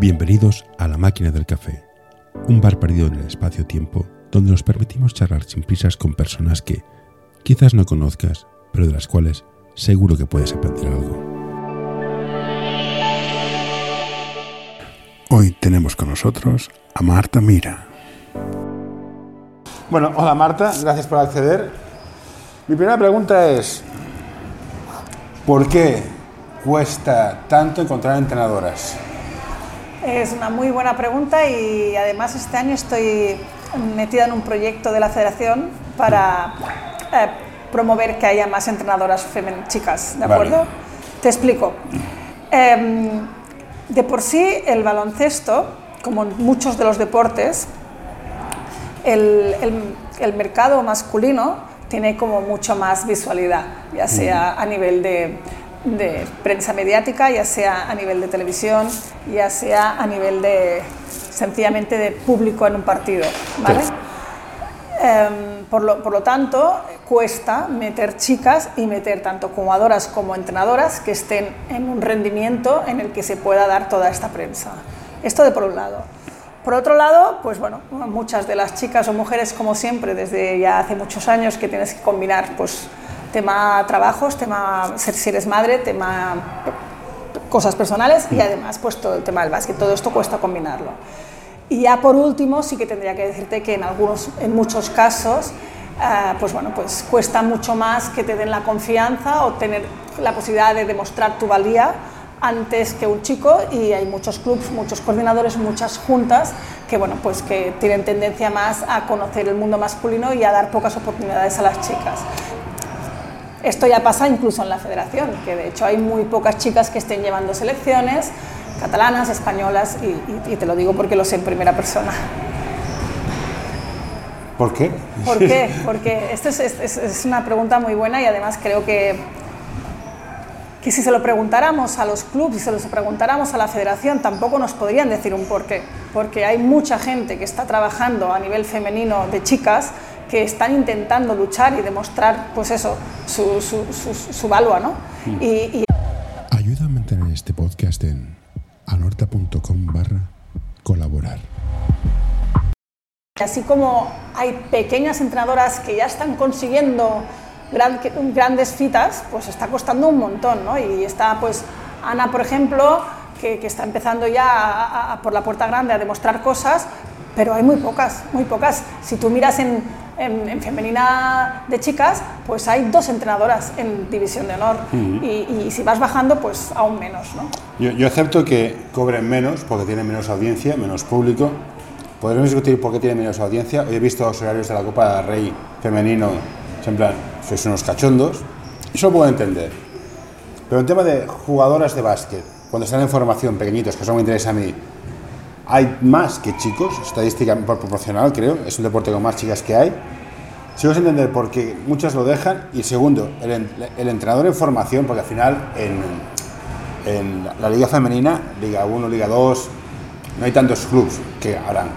Bienvenidos a La Máquina del Café, un bar perdido en el espacio-tiempo donde nos permitimos charlar sin prisas con personas que quizás no conozcas, pero de las cuales seguro que puedes aprender algo. Hoy tenemos con nosotros a Marta Mira. Bueno, hola Marta, gracias por acceder. Mi primera pregunta es, ¿por qué cuesta tanto encontrar entrenadoras? Es una muy buena pregunta y además este año estoy metida en un proyecto de la federación para eh, promover que haya más entrenadoras chicas, ¿de acuerdo? Vale. Te explico. Em, de por sí, el baloncesto, como en muchos de los deportes, el, el- el mercado masculino tiene como mucho más visualidad, ya sea a nivel de, de prensa mediática, ya sea a nivel de televisión, ya sea a nivel de sencillamente de público en un partido, ¿vale? Sí. Em, por, lo, por lo tanto, cuesta meter chicas y meter tanto jugadoras como entrenadoras que estén en un rendimiento en el que se pueda dar toda esta prensa. Esto de por un lado. Por otro lado, pues bueno, muchas de las chicas o mujeres, como siempre, desde ya hace muchos años, que tienes que combinar pues, tema trabajos, tema ser si eres madre, tema cosas personales y además pues todo el tema del básquet, todo esto cuesta combinarlo. Y ya por último, sí que tendría que decirte que en, algunos, en muchos casos, ah, pues bueno, pues cuesta mucho más que te den la confianza o tener la posibilidad de demostrar tu valía antes que un chico y hay muchos clubs, muchos coordinadores, muchas juntas que bueno, pues que tienen tendencia más a conocer el mundo masculino y a dar pocas oportunidades a las chicas. Esto ya pasa incluso en la federación, que de hecho hay muy pocas chicas que estén llevando selecciones catalanas, españolas, y, y- y te lo digo porque lo sé en primera persona. ¿Por qué? ¿Por qué? Porque esta es, es- es una pregunta muy buena y además creo que, que si se lo preguntáramos a los clubes y se lo preguntáramos a la federación, tampoco nos podrían decir un por qué. Porque hay mucha gente que está trabajando a nivel femenino de chicas que están intentando luchar y demostrar, pues eso, su, su, su, su valua, ¿no? Y, y Ayuda a mantener este podcast en anorta.com barra colaborar. Así como hay pequeñas entrenadoras que ya están consiguiendo gran- grandes fitas, pues está costando un montón, ¿no? Y está pues Ana, por ejemplo, que, que está empezando ya a- a- a por la puerta grande a demostrar cosas, pero hay muy pocas, muy pocas. Si tú miras en, en- en femenina de chicas, pues hay dos entrenadoras en división de honor y, y si vas bajando, pues aún menos, ¿no? Yo, yo acepto que cobren menos porque tienen menos audiencia, menos público. Podremos discutir por qué tienen menos audiencia. Hoy he visto los horarios de la Copa del Rey femenino, en plan, sois unos cachondos. Eso lo puedo entender. Pero en tema de jugadoras de básquet, cuando están en formación, pequeñitos, que eso me interesa a mí, hay más que chicos, estadística por proporcional, creo. Es un deporte con más chicas que hay. Sigo sin entender por qué muchas lo dejan. Y segundo, el, en- el entrenador en formación, porque al final en, la liga femenina, Liga 1, Liga 2, no hay tantos clubs que habrán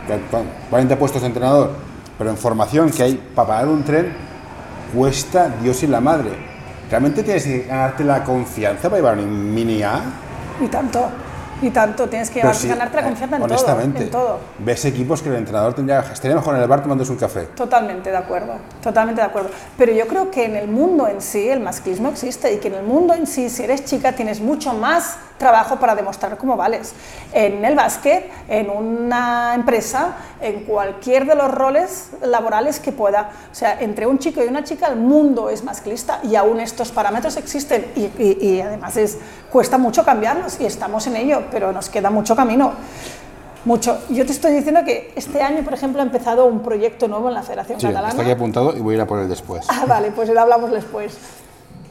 40 puestos de entrenador, pero en formación que hay para pagar un tren cuesta Dios y la madre. ¿Realmente tienes que ganarte la confianza para llevar un mini A? Y tanto, y tanto, tienes que llevar- sí, ganarte la eh, confianza en honestamente, todo, en todo. ves equipos que el entrenador tendría estaría mejor en el bar tomándose un café. Totalmente de acuerdo, totalmente de acuerdo. Pero yo creo que en el mundo en sí el masclismo existe y que en el mundo en sí, si eres chica, tienes mucho más trabajo para demostrar cómo vales. En el básquet, en una empresa, en cualquier de los roles laborales que pueda. O sea, entre un chico y una chica el mundo es masclista y aún estos parámetros existen y, y- y además es, cuesta mucho cambiarlos y estamos en ello, pero nos queda mucho camino. Mucho. Yo te estoy diciendo que este año, por ejemplo, ha empezado un proyecto nuevo en la Federación Sí, Catalana. está aquí apuntado y voy a ir a por él después. Ah, vale, pues lo hablamos después.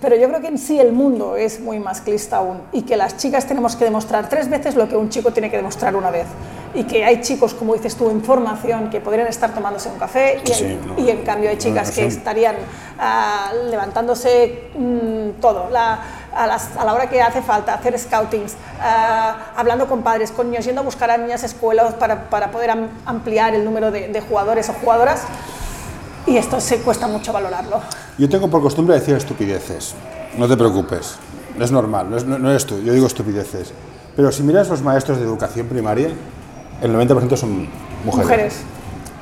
Pero yo creo que en sí el mundo es muy masclista aún y que las chicas tenemos que demostrar tres veces lo que un chico tiene que demostrar una vez. Y que hay chicos, como dices tú, en formación que podrían estar tomándose un café y, Sí, en, no. y en cambio hay chicas no que estarían ah, levantándose mm, todo, la- a, las- a la hora que hace falta, hacer scoutings, ah, hablando con padres, con niños, yendo a buscar a niñas escuelas para, para poder am- ampliar el número de, de jugadores o jugadoras. Y esto se cuesta mucho valorarlo. Yo tengo por costumbre decir estupideces. No te preocupes. Es normal, no, es- no- no eres tú. Yo digo estupideces. Pero si miras los maestros de educación primaria, el 90% son mujeres. Mujeres.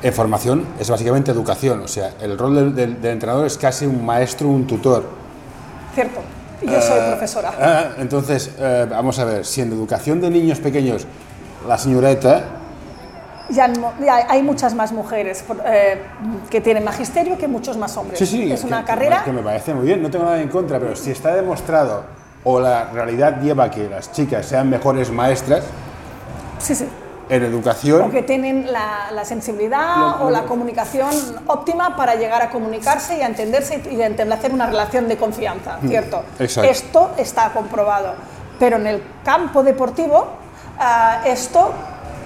En formación es básicamente educación, o sea, el rol del, del- del entrenador es casi un maestro, un tutor. Cierto. Y yo soy Eh, profesora. ah, entonces, eh, vamos a ver, si en educación de niños pequeños la señorita Ya, ya hay muchas más mujeres por- eh, que tienen magisterio que muchos más hombres. Sí, sí, es que- una carrera. Que me parece muy bien, no tengo nada en contra, pero si está demostrado o la realidad lleva a que las chicas sean mejores maestras Sí, sí. en educación, O que tienen la, la sensibilidad o la comunicación óptima para llegar a comunicarse y a entenderse y a establecer una relación de confianza, ¿cierto? Mm, exacto. Esto está comprobado. Pero en el campo deportivo, ah, esto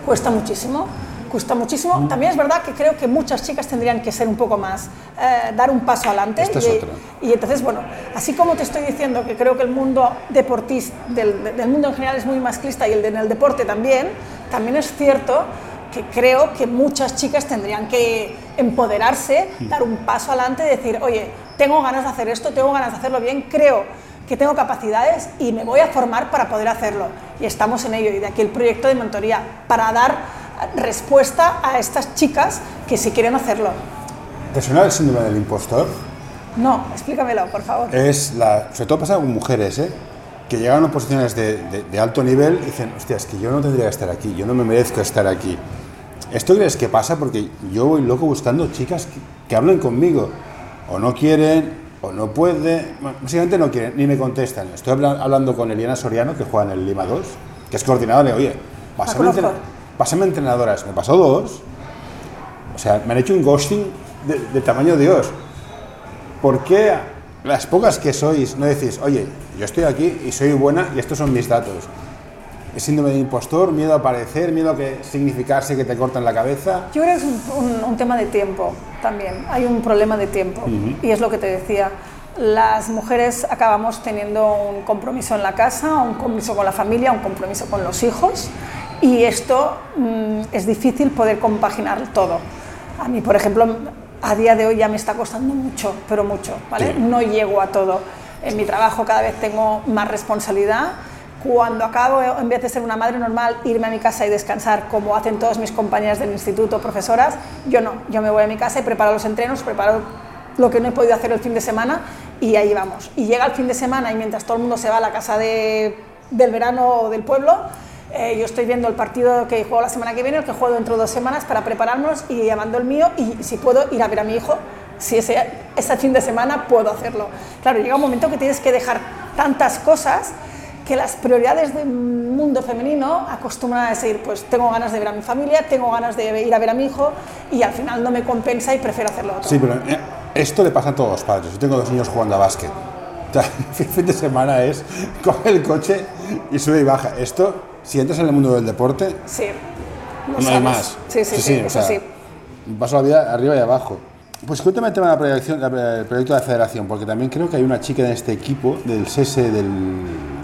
cuesta muchísimo. Cuesta muchísimo. Mm. También es verdad que creo que muchas chicas tendrían que ser un poco más, eh, dar un paso adelante. Esta es y, otra. y entonces, bueno, así como te estoy diciendo que creo que el mundo deportista, del, del mundo en general es muy masclista y el de- en el deporte también, también es cierto que creo que muchas chicas tendrían que empoderarse, dar un paso adelante y decir, oye, tengo ganas de hacer esto, tengo ganas de hacerlo bien, creo que tengo capacidades y me voy a formar para poder hacerlo. Y estamos en ello, y de aquí el proyecto de mentoría, para dar respuesta a estas chicas que si quieren hacerlo. ¿te suena el síndrome del impostor? No, explícamelo, por favor. Es la, sobre todo pasa con mujeres, ¿eh? que llegan a posiciones de, de- de alto nivel y dicen, hostia, es que yo no tendría que estar aquí, yo no me merezco estar aquí. ¿Esto crees que pasa? Porque yo voy loco buscando chicas que, que hablen conmigo. O no quieren, o no pueden, bueno, básicamente no quieren, ni me contestan. Estoy habla- hablando con Eliana Soriano, que juega en el Lima 2, que es coordinadora, y oye, pásame, conozco. Pásame entrenadoras. Me pasó dos, o sea, me han hecho un ghosting de, de tamaño Dios. ¿Por qué las pocas que sois no decís, oye, yo estoy aquí y soy buena y estos son mis datos? ¿Es síndrome de impostor, miedo a aparecer, miedo a que significarse que te cortan la cabeza? Yo creo que es un, un- un tema de tiempo también. Hay un problema de tiempo. Y es lo que te decía. Las mujeres acabamos teniendo un compromiso en la casa, un compromiso con la familia, un compromiso con los hijos. Y esto mm, es difícil poder compaginar todo. A mí, por ejemplo, a día de hoy ya me está costando mucho, pero mucho. ¿vale? Sí. No llego a todo. En mi trabajo cada vez tengo más responsabilidad cuando acabo, en vez de ser una madre normal, irme a mi casa y descansar, como hacen todas mis compañeras del instituto, profesoras, yo no. Yo me voy a mi casa y preparo los entrenos, preparo lo que no he podido hacer el fin de semana y ahí vamos. Y llega el fin de semana y mientras todo el mundo se va a la casa de- del verano o del pueblo, eh, yo estoy viendo el partido que juego la semana que viene, el que juego dentro de dos semanas para prepararnos y llamando el mío y si puedo ir a ver a mi hijo, si ese, ese fin de semana puedo hacerlo. Claro, llega un momento que tienes que dejar tantas cosas que las prioridades del mundo femenino acostumbran a decir, pues tengo ganas de ver a mi familia, tengo ganas de ir a ver a mi hijo y al final no me compensa y prefiero hacerlo otro. Sí, pero eh, esto le pasa a todos los padres. Yo tengo dos niños jugando a básquet. El fin de semana es coge el coche y sube y baja. Esto, si entras en el mundo del deporte, Sí, lo no hay más. Sí, sí, sí, o eso sea, sí. Paso la vida arriba y abajo. Pues cuéntame el tema de la proyección- la- el proyecto de la federación, porque también creo que hay una chica en este equipo del SESE del,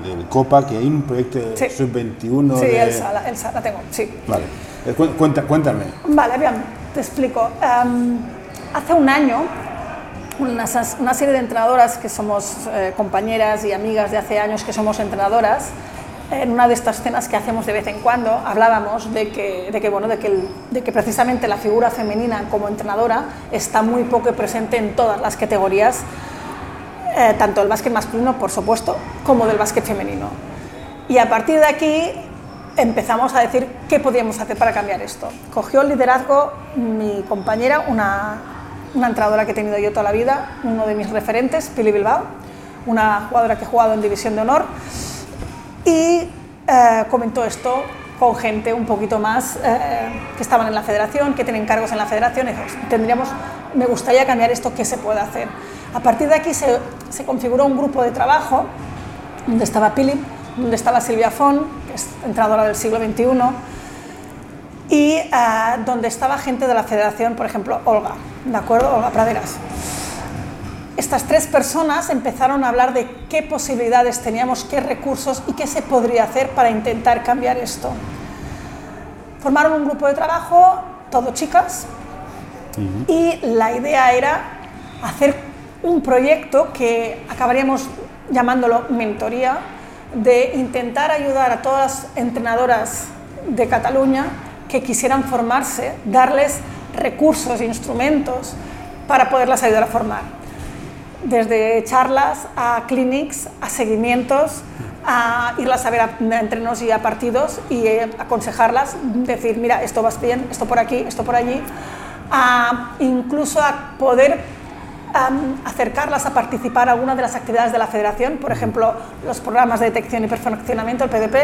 del Copa, que hay un proyecto Sí. sub-21 Sí, de... Elsa, la, Elsa, la tengo, sí. Vale. Eh, cu- cuenta- cuéntame. Vale, bien, te explico. Em, hace un año, una, una serie de entrenadoras que somos eh, compañeras y amigas de hace años que somos entrenadoras, en una de estas cenas que hacemos de vez en cuando, hablábamos de que, de que, bueno, de que, precisamente la figura femenina como entrenadora está muy poco presente en todas las categorías, eh, tanto del básquet masculino, por supuesto, como del básquet femenino. Y a partir de aquí empezamos a decir qué podíamos hacer para cambiar esto. Cogió el liderazgo mi compañera, una, una entrenadora que he tenido yo toda la vida, uno de mis referentes, Pili Bilbao, una jugadora que he jugado en División de Honor, y eh, comentó esto con gente un poquito más eh, que estaban en la federación, que tienen cargos en la federación, tendríamos, me gustaría cambiar esto, ¿qué se puede hacer? A partir de aquí se, se configuró un grupo de trabajo donde estaba Pili, donde estaba Silvia Fon, que es entrenadora del siglo XXI, y eh, donde estaba gente de la federación, por ejemplo, Olga, ¿de acuerdo? Olga Praderas. Estas tres personas empezaron a hablar de qué posibilidades teníamos, qué recursos y qué se podría hacer para intentar cambiar esto. Formaron un grupo de trabajo, todo chicas, y la idea era hacer un proyecto que acabaríamos llamándolo mentoría, de intentar ayudar a todas las entrenadoras de Cataluña que quisieran formarse, darles recursos e instrumentos para poderlas ayudar a formar. Desde charlas a clinics, a seguimientos, a irlas a ver a, entrenos y a partidos y eh, aconsejarlas, decir, mira, esto vas bien, esto por aquí, esto por allí, a, incluso a poder acercarlas a participar a alguna de las actividades de la federación, por ejemplo, los programas de detección y perfeccionamiento, el PDP,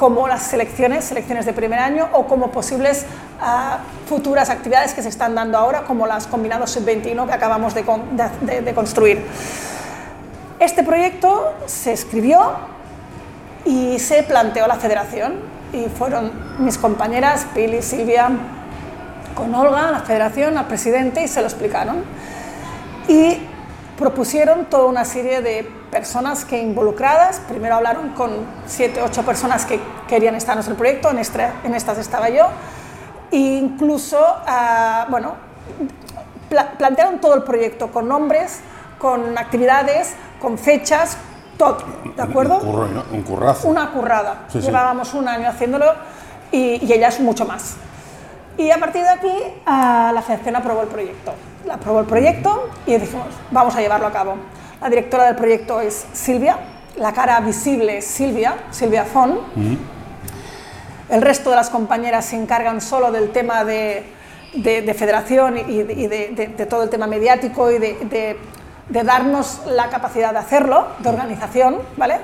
como las selecciones, selecciones de primer año, o como posibles ah, futuras actividades que se están dando ahora, como las combinados sub-21 que acabamos de, de construir. Este proyecto se escribió y se planteó la federación y fueron mis compañeras Pili Silvia con Olga, la federación, al presidente y se lo explicaron. Y propusieron toda una serie de personas que involucradas, primero hablaron con siete, ocho personas que querían estar en el proyecto, en, este, en estas estaba yo, e incluso, uh, bueno, pla plantearon todo el proyecto con nombres, con actividades, con fechas, todo, ¿de acuerdo? Un, curro, ¿no? un currazo. Una currada. Sí, sí. Llevábamos un año haciéndolo y, y ellas mucho más. Y a partir de aquí, uh, la federación aprobó el proyecto. La aprobó el proyecto y dijimos, vamos a llevarlo a cabo. La directora del proyecto es Silvia, la cara visible es Silvia, Silvia Fon. Uh -huh. El resto de las compañeras se encargan solo del tema de, de, de federación y, de, y de, todo el tema mediático y de, darnos la capacidad de hacerlo, de organización, ¿vale?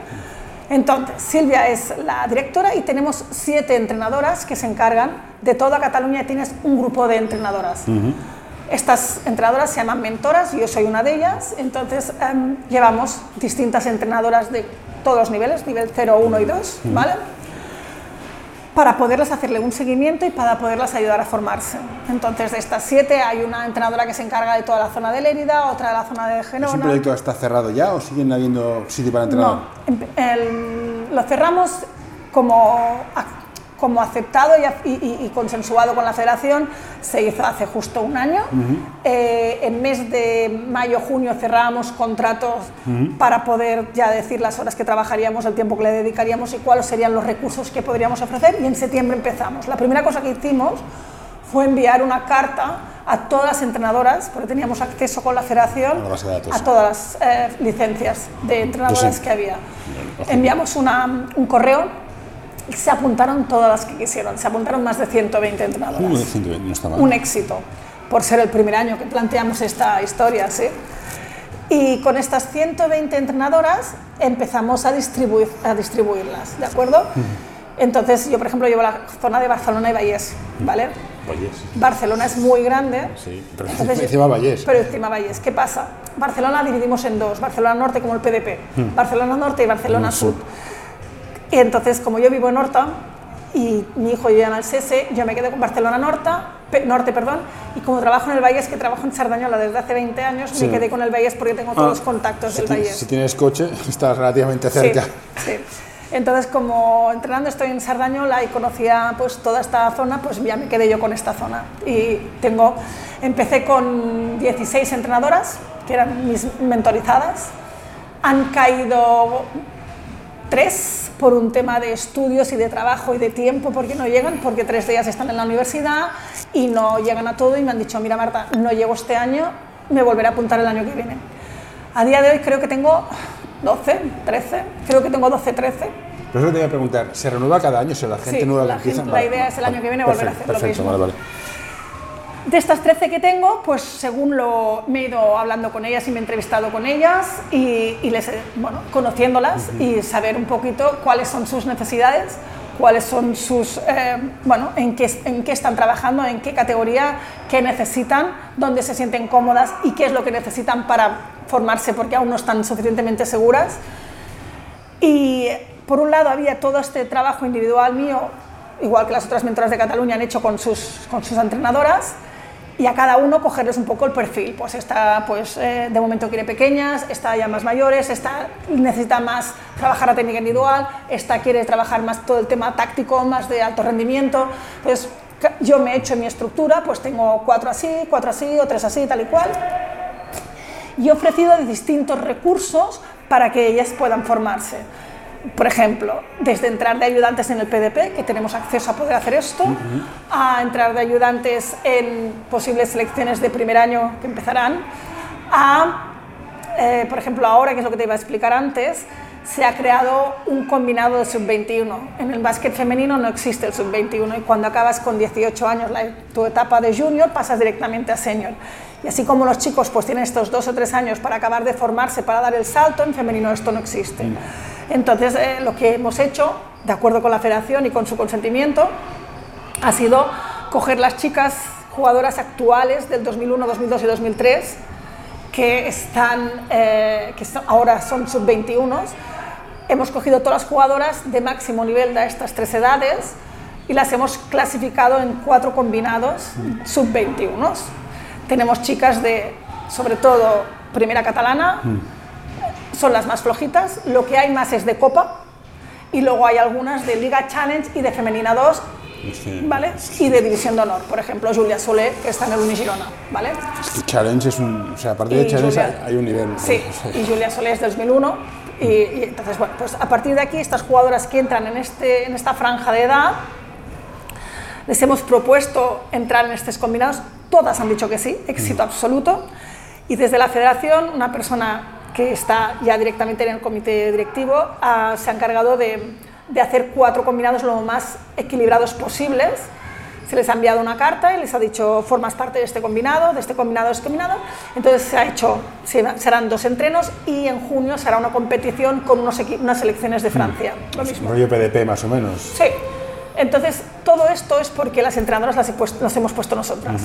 Entonces, Silvia es la directora y tenemos siete entrenadoras que se encargan de toda Cataluña tienes un grupo de entrenadoras. Uh -huh. Estas entrenadoras se llaman mentoras, yo soy una de ellas, entonces um, llevamos distintas entrenadoras de todos los niveles, nivel 0, 1 y 2, ¿vale? Para poderles hacerle un seguimiento y para poderlas ayudar a formarse. Entonces, de estas siete hay una entrenadora que se encarga de toda la zona de Lérida, otra de la zona de Gerona. ¿Es un proyecto que está cerrado ya o siguen habiendo sitio para entrenar? No, el, lo cerramos como como aceptado y, y, y, consensuado con la federación, se hizo hace justo un año. Uh -huh. eh, en mes de mayo-junio cerrábamos contratos uh -huh. para poder ya decir las horas que trabajaríamos, el tiempo que le dedicaríamos y cuáles serían los recursos que podríamos ofrecer. Y en septiembre empezamos. La primera cosa que hicimos fue enviar una carta a todas las entrenadoras, porque teníamos acceso con la federación a, a todas las eh, licencias de entrenadoras sí. que había. Enviamos una, un correo se apuntaron todas las que quisieron, se apuntaron más de 120 entrenadoras. Uh, 120, no está mal. Un éxito, por ser el primer año que planteamos esta historia, ¿sí? Y con estas 120 entrenadoras empezamos a, distribuir, a distribuirlas, ¿de acuerdo? Uh -huh. Entonces, yo, por ejemplo, llevo la zona de Barcelona y Vallés, ¿vale? Vallés. Barcelona es muy grande. Sí, pero entonces, encima Vallés. Pero encima Vallés. ¿Qué pasa? Barcelona dividimos en dos, Barcelona Norte como el PDP, -huh. Barcelona Norte y Barcelona Sur. Sur. Y entonces, como yo vivo en Horta y mi hijo llega al SESE, yo me quedé con Barcelona Norte, Norte perdón, y como trabajo en el Vallés, que trabajo en Sardañola desde hace 20 años, sí. me quedé con el Vallés porque tengo todos ah, los contactos si del Vallés. Si tienes coche, estás relativamente cerca. Sí, sí. Entonces, como entrenando estoy en Sardañola y conocía pues toda esta zona, pues ya me quedé yo con esta zona. Y tengo, empecé con 16 entrenadoras, que eran mis mentorizadas. Han caído tres por un tema de estudios y de trabajo y de tiempo, porque no llegan, porque tres de ellas están en la universidad y no llegan a todo y me han dicho, mira Marta, no llego este año, me volveré a apuntar el año que viene. A día de hoy creo que tengo 12, 13, creo que tengo 12, 13. Pero eso te voy a preguntar, ¿se renueva cada año? ¿Se la gente sí, nueva la que empieza? Gente, la idea es el año que viene volver perfecto, a hacer perfecto, lo mismo. Vale, vale. De estas 13 que tengo, pues según lo me he ido hablando con ellas y me he entrevistado con ellas y, y les, bueno, conociéndolas uh -huh. y saber un poquito cuáles son sus necesidades, cuáles son sus, eh, bueno, en qué, en qué están trabajando, en qué categoría, qué necesitan, dónde se sienten cómodas y qué es lo que necesitan para formarse porque aún no están suficientemente seguras. Y por un lado había todo este trabajo individual mío, igual que las otras mentoras de Cataluña han hecho con sus, con sus entrenadoras, y a cada uno cogerles un poco el perfil. Pues esta, pues eh, de momento quiere pequeñas, esta ya más mayores, esta necesita más trabajar la técnica individual, esta quiere trabajar más todo el tema táctico, más de alto rendimiento. Entonces, yo me he hecho mi estructura, pues tengo cuatro así, cuatro así, o tres así, tal y cual. Y he ofrecido distintos recursos para que ellas puedan formarse. Por ejemplo, desde entrar de ayudantes en el PDP, que tenemos acceso a poder hacer esto, a entrar de ayudantes en posibles selecciones de primer año que empezarán, a, eh, por ejemplo, ahora, que es lo que te iba a explicar antes, se ha creado un combinado de sub-21. En el básquet femenino no existe el sub-21 y cuando acabas con 18 años la, tu etapa de junior pasas directamente a senior. Y así como los chicos pues tienen estos dos o tres años para acabar de formarse, para dar el salto, en femenino esto no existe. Entonces, eh, lo que hemos hecho, de acuerdo con la federación y con su consentimiento, ha sido coger las chicas jugadoras actuales del 2001, 2002 y 2003, que, están, eh, que ahora son sub-21. Hemos cogido todas las jugadoras de máximo nivel de estas tres edades y las hemos clasificado en cuatro combinados sub-21. Tenemos chicas de, sobre todo, primera catalana, son las más flojitas, lo que hay más es de Copa y luego hay algunas de Liga Challenge y de Femenina 2 ¿vale? Y de División de Honor, por ejemplo, Julia Soler, que está en el Unigirona, ¿vale? Challenge es un... O sea, a partir de Challenge hay un nivel. Sí, y Julia Soler es del 2001. Y, y, entonces, bueno, pues a partir de aquí, estas jugadoras que entran en, este, en esta franja de edad, les hemos propuesto entrar en estos combinados, todas han dicho que sí, éxito absoluto, y desde la federación, una persona que está ya directamente en el comité directivo, ah, se ha encargado de, de, hacer cuatro combinados lo más equilibrados posibles. Se les ha enviado una carta y les ha dicho, formas parte de este combinado, de este combinado, de este combinado. Entonces se ha hecho, serán dos entrenos y en junio será una competición con unos unas selecciones de Francia. Mm. Lo mismo. Rollo PDP más o menos. Sí. Entonces, todo esto es porque las entrenadoras las, las hemos puesto nosotras.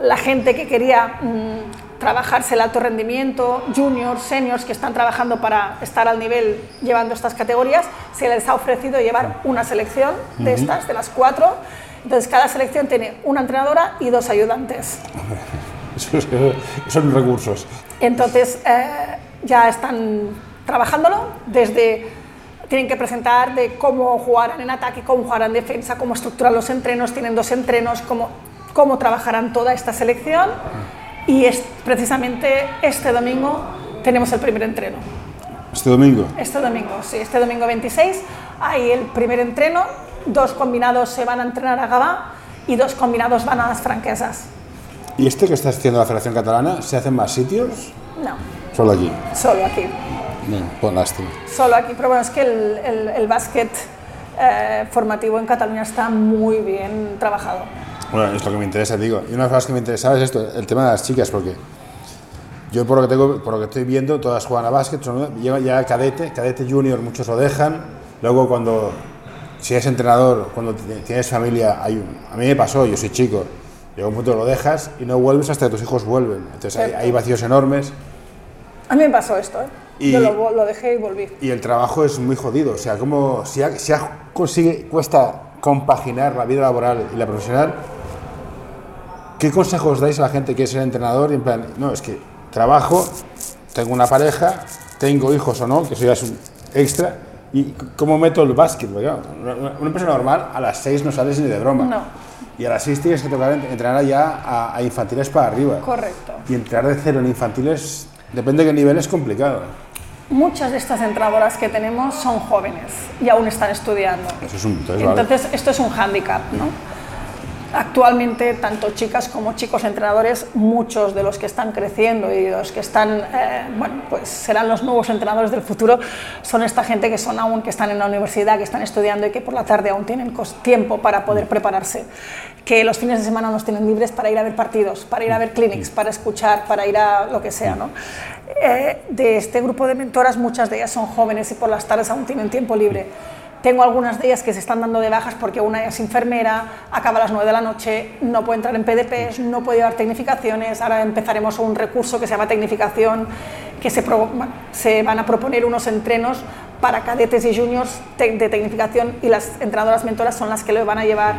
La gente que quería mm, trabajarse el alto rendimiento, juniors, seniors que están trabajando para estar al nivel llevando estas categorías, se les ha ofrecido llevar una selección de estas, de las cuatro. Entonces, cada selección tiene una entrenadora y dos ayudantes. son recursos. Entonces, eh, ya están trabajándolo desde tienen que presentar de cómo jugarán en ataque, cómo jugarán en defensa, cómo estructurar los entrenos, tienen dos entrenos, cómo, cómo trabajarán toda esta selección y es, precisamente este domingo tenemos el primer entreno. ¿Este domingo? Este domingo, sí, este domingo 26 hay el primer entreno, dos combinados se van a entrenar a Gabá y dos combinados van a las franquesas. ¿Y este que está haciendo la Federación Catalana, se hacen más sitios? No. ¿Solo aquí? Solo aquí. Pues lástima. Solo aquí, pero bueno, es que el, el, el básquet eh, formativo en Cataluña está muy bien trabajado. Bueno, es lo que me interesa, digo. Y una de las cosas que me interesaba es esto, el tema de las chicas, porque yo por lo que, tengo, por lo que estoy viendo, todas juegan a básquet, son, ya cadete, cadete junior, muchos lo dejan. Luego cuando, si eres entrenador, cuando tienes familia, hay un, a mí me pasó, yo soy chico, llega un punto lo dejas y no vuelves hasta que tus hijos vuelven. Entonces hay, hay, vacíos enormes. A mí me pasó esto, ¿eh? Y, yo lo, lo, dejé y volví. Y el trabajo es muy jodido, o sea, como si, si consigue, cuesta compaginar la vida laboral y la profesional, ¿Qué consejos dais a la gente que quiere ser entrenador? Y en plan, no, es que trabajo, tengo una pareja, tengo hijos o no, que eso ya es un extra. ¿Y cómo meto el básquet? Una, una persona normal a las 6 no sales ni de broma. No. Y a las 6 tienes que tocar entrenar ya a, a, infantiles para arriba. Correcto. Y entrar de cero en infantiles, depende de qué nivel, es complicado. Muchas de estas entradoras que tenemos son jóvenes y aún están estudiando. Eso es un, entonces, entonces vale. esto es un hándicap, ¿no? Actualmente, tanto chicas como chicos entrenadores, muchos de los que están creciendo y los que están, eh, bueno, pues serán los nuevos entrenadores del futuro, son esta gente que son aún que están en la universidad, que están estudiando y que por la tarde aún tienen tiempo para poder prepararse, que los fines de semana nos tienen libres para ir a ver partidos, para ir a ver clinics, para escuchar, para ir a lo que sea, ¿no? Eh, de este grupo de mentoras, muchas de ellas son jóvenes y por las tardes aún tienen tiempo libre. Tengo algunas de ellas que se están dando de bajas porque una es enfermera, acaba a las 9 de la noche, no puede entrar en PDPs, no puede llevar tecnificaciones. Ahora empezaremos un recurso que se llama tecnificación, que se, pro, se van a proponer unos entrenos para cadetes y juniors de tecnificación y las entrenadoras mentoras son las que lo van a llevar.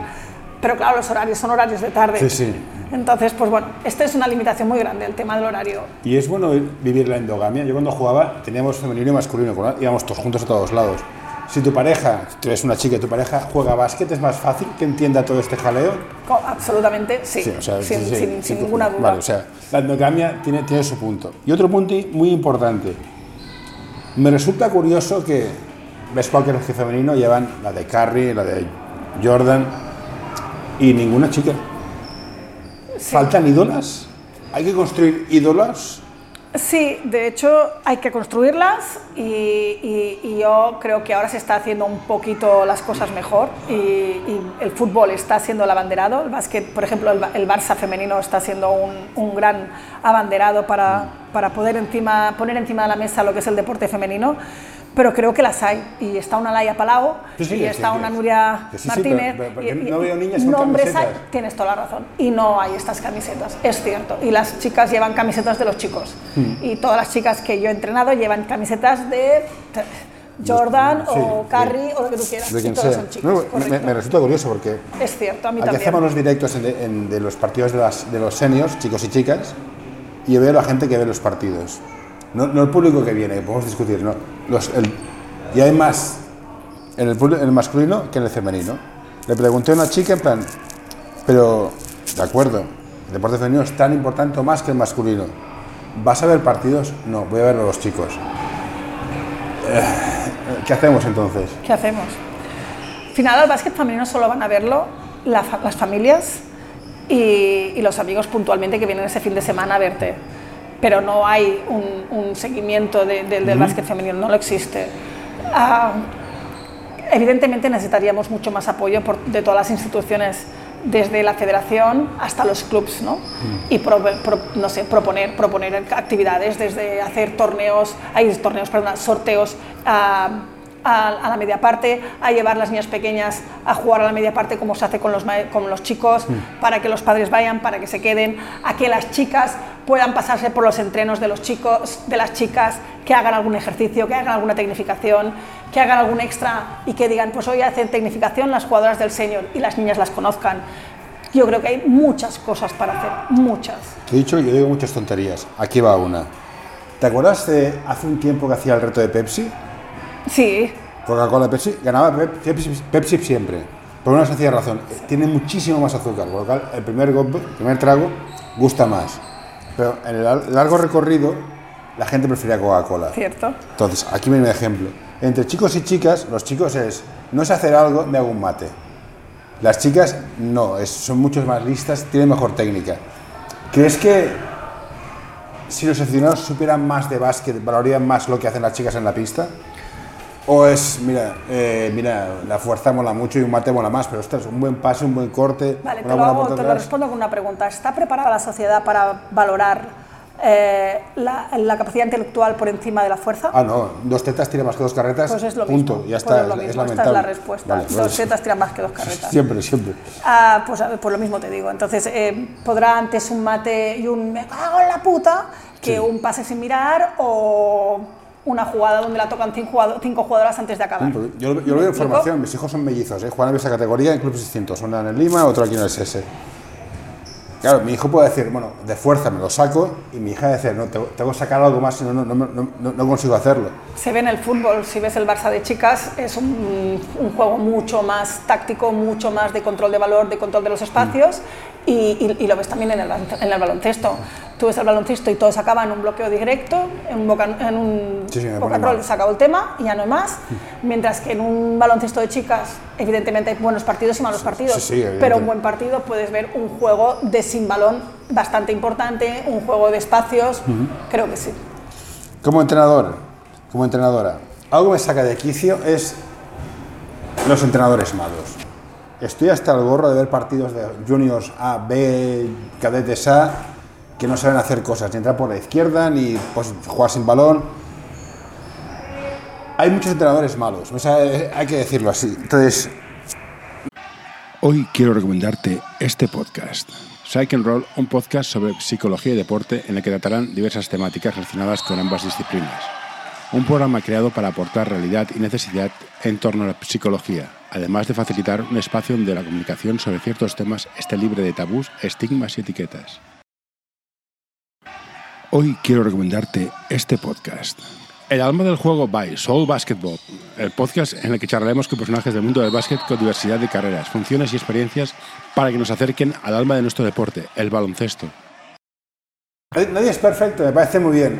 Pero claro, los horarios son horarios de tarde. Sí, sí. Entonces, pues bueno, esta es una limitación muy grande, el tema del horario. Y es bueno vivir la endogamia. Yo cuando jugaba teníamos femenino y masculino, íbamos todos juntos a todos lados si tu pareja, tú eres una chica y tu pareja juega básquet, ¿es más fácil que entienda todo este jaleo? Absolutamente, sí, sí, o sea, sin, sí, sin, sin ninguna duda. Vale, o sea, la endogamia tiene, tiene su punto. Y otro punto muy importante, me resulta curioso que ves cualquier equipo femenino, llevan la de Carrie, la de Jordan y ninguna chica. ¿Faltan ídolas? ¿Hay que construir ídolas? Sí, de hecho hay que construirlas y, yo creo que ahora se está haciendo un poquito las cosas mejor y, el fútbol está siendo el abanderado, el básquet, por ejemplo, el, el Barça femenino está siendo un, gran abanderado para, para poder poner encima de la mesa lo que es el deporte femenino, pero creo que las hay y está una Laia Palau Sí, sí, y está sí, una Nuria Martínez. pero- pero y- no veo niñas con nombres hay- camisetas. Tienes toda la razón. Y no hay estas camisetas, es cierto. Y las chicas llevan camisetas de los chicos. Hmm. Y todas las chicas que yo he entrenado llevan camisetas de Jordan o de- Carrie o lo que tú quieras. De quien todas sea. son chicas. No, me, me resulta curioso porque Es cierto, a mí aquí también. hacemos los directos en- en- de los partidos de, las- de los seniors, chicos y chicas, y yo veo a la gente que ve los partidos. No, no el público que viene, que podemos discutir, no. Los, el- y hay más en el, el masculino que en el femenino. Le pregunté a una chica en plan, pero, de acuerdo, el deporte femenino es tan importante o más que el masculino. ¿Vas a ver partidos? No, voy a ver a los chicos. Eh, ¿Qué hacemos entonces? ¿Qué hacemos? Al final, al básquet femenino solo van a verlo la las familias y, y los amigos puntualmente que vienen ese fin de semana a verte. Pero no hay un, un seguimiento de- de- del básquet femenino, no lo existe. Ah, evidentemente necesitaríamos mucho más apoyo por- de todas las instituciones, desde la federación hasta los clubs, ¿no? Y pro- pro- no sé, proponer, proponer actividades, desde hacer torneos, hay torneos, perdón, sorteos a, la media parte, a llevar las niñas pequeñas a jugar a la media parte como se hace con los, con los chicos, para que los padres vayan, para que se queden, a que las chicas puedan pasarse por los entrenos de los chicos, de las chicas, que hagan algún ejercicio, que hagan alguna tecnificación, que hagan algún extra y que digan, pues hoy hacen tecnificación las jugadoras del senior y las niñas las conozcan. Yo creo que hay muchas cosas para hacer, muchas. Te he dicho, yo digo muchas tonterías. Aquí va una. ¿Te acuerdas de hace un tiempo que hacía el reto de Pepsi? Sí, Coca-Cola, Pepsi, ganaba Pep- Pepsi, Pepsi siempre. Por una sencilla razón, eh, tiene muchísimo más azúcar, por lo cual el primer, golpe, el primer trago gusta más. Pero en el lar- largo recorrido, la gente prefería Coca-Cola. cierto. Entonces, aquí viene un ejemplo. Entre chicos y chicas, los chicos es, no sé hacer algo, me hago un mate. Las chicas, no, es- son mucho más listas, tienen mejor técnica. ¿Crees que si los aficionados supieran más de básquet, valorarían más lo que hacen las chicas en la pista? ¿O es, mira, eh, mira, la fuerza mola mucho y un mate mola más, pero ostras, un buen pase, un buen corte, Vale, te una lo, buena hago- te lo respondo con una pregunta. ¿Está preparada la sociedad para valorar eh, la, la capacidad intelectual por encima de la fuerza? Ah, no, dos tetas tira más que dos carretas, pues es lo punto, mismo. ya Pues está, es lo es, mismo. lamentable. Esta es la respuesta. Vale, dos pues- setas tiran más que dos carretas. Siempre, siempre. Ah, pues, pues lo mismo te digo. Entonces, eh, podrá antes un mate y un me cago en la puta que Sí. un pase sin mirar o una jugada donde la tocan cinco, jugado- cinco jugadoras antes de acabar. Yo, yo lo veo ¿Me en formación, mis hijos son mellizos, ¿eh? juegan en esa categoría en clubes distintos, uno en el Lima, otro aquí en el SS. Claro, mi hijo puede decir, bueno, de fuerza me lo saco, y mi hija dice, no, tengo, que sacar algo más, si no, no, no, no, consigo hacerlo. Se ve en el fútbol, si ves el Barça de chicas, es un, un juego mucho más táctico, mucho más de control de valor, de control de los espacios, y, y- y lo ves también en el, en el baloncesto. Tú ves el baloncesto y todos acaban en un bloqueo directo, en un, boca, en un Sí, sí, boca roll se acabó el tema y ya no hay más. Mientras que en un baloncesto de chicas, evidentemente hay buenos partidos y malos partidos, sí, evidente. pero un buen partido puedes ver un juego de sin balón bastante importante, un juego de espacios, creo que sí. Como entrenador, como entrenadora, algo me saca de quicio es los entrenadores malos. Estoy hasta el gorro de ver partidos de juniors A, B, cadetes A, que no saben hacer cosas, ni entrar por la izquierda, ni pues, jugar sin balón. Hay muchos entrenadores malos, eh, hay que decirlo así. Entonces, Hoy quiero recomendarte este podcast. Psych and Roll, un podcast sobre psicología y deporte en el que tratarán diversas temáticas relacionadas con ambas disciplinas. Un programa creado para aportar realidad y necesidad en torno a la psicología, además de facilitar un espacio donde la comunicación sobre ciertos temas esté libre de tabús, estigmas y etiquetas. Hoy quiero recomendarte este podcast. El alma del juego by Soul Basketball, el podcast en el que charlaremos con personajes del mundo del básquet con diversidad de carreras, funciones y experiencias para que nos acerquen al alma de nuestro deporte, el baloncesto. nadie es perfecto, me parece muy bien.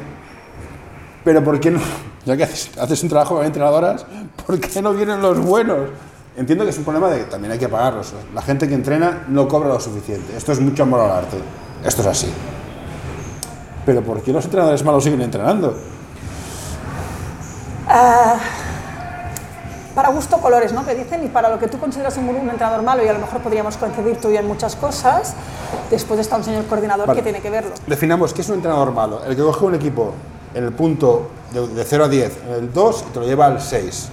Pero ¿por qué no, Ya que haces, haces un trabajo con entrenadoras, ¿por qué no vienen los buenos? Entiendo que es un problema de que también hay que pagarlos. La gente que entrena no cobra lo suficiente. Esto es mucho amor al arte. Esto es así. Pero ¿por qué los entrenadores malos siguen entrenando? Ah, para gusto colores, ¿no? Que dicen, y para lo que tú consideras un, un entrenador malo, y a lo mejor podríamos coincidir tú y yo en muchas cosas, después está un señor coordinador Vale. que tiene que verlo. Definamos qué es un entrenador malo. El que coge un equipo en el punto de, de 0 a 10, en el 2 y te lo lleva al 6.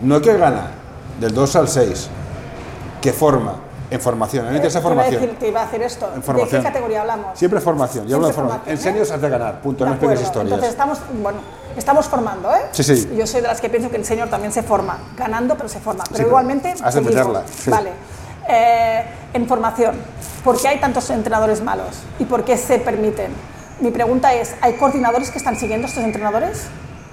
No el que gana, del 2 al 6. Que forma, en formación. A mí me interesa Te iba a formación. decir- te iba a decir esto. En ¿De formación. qué categoría hablamos? Siempre formación. Yo hablo de formación. En formación, serio se hace ganar, punto. De No expliques historias. Entonces estamos, bueno, estamos formando, ¿eh? Sí, sí. Yo soy de las que pienso que el señor también se forma, ganando, pero se forma. Pero igualmente. has de meterla, sí. Vale. Eh, en formación, ¿por qué hay tantos entrenadores malos? ¿Y por qué se permiten? Mi pregunta es, ¿hay coordinadores que están siguiendo a estos entrenadores?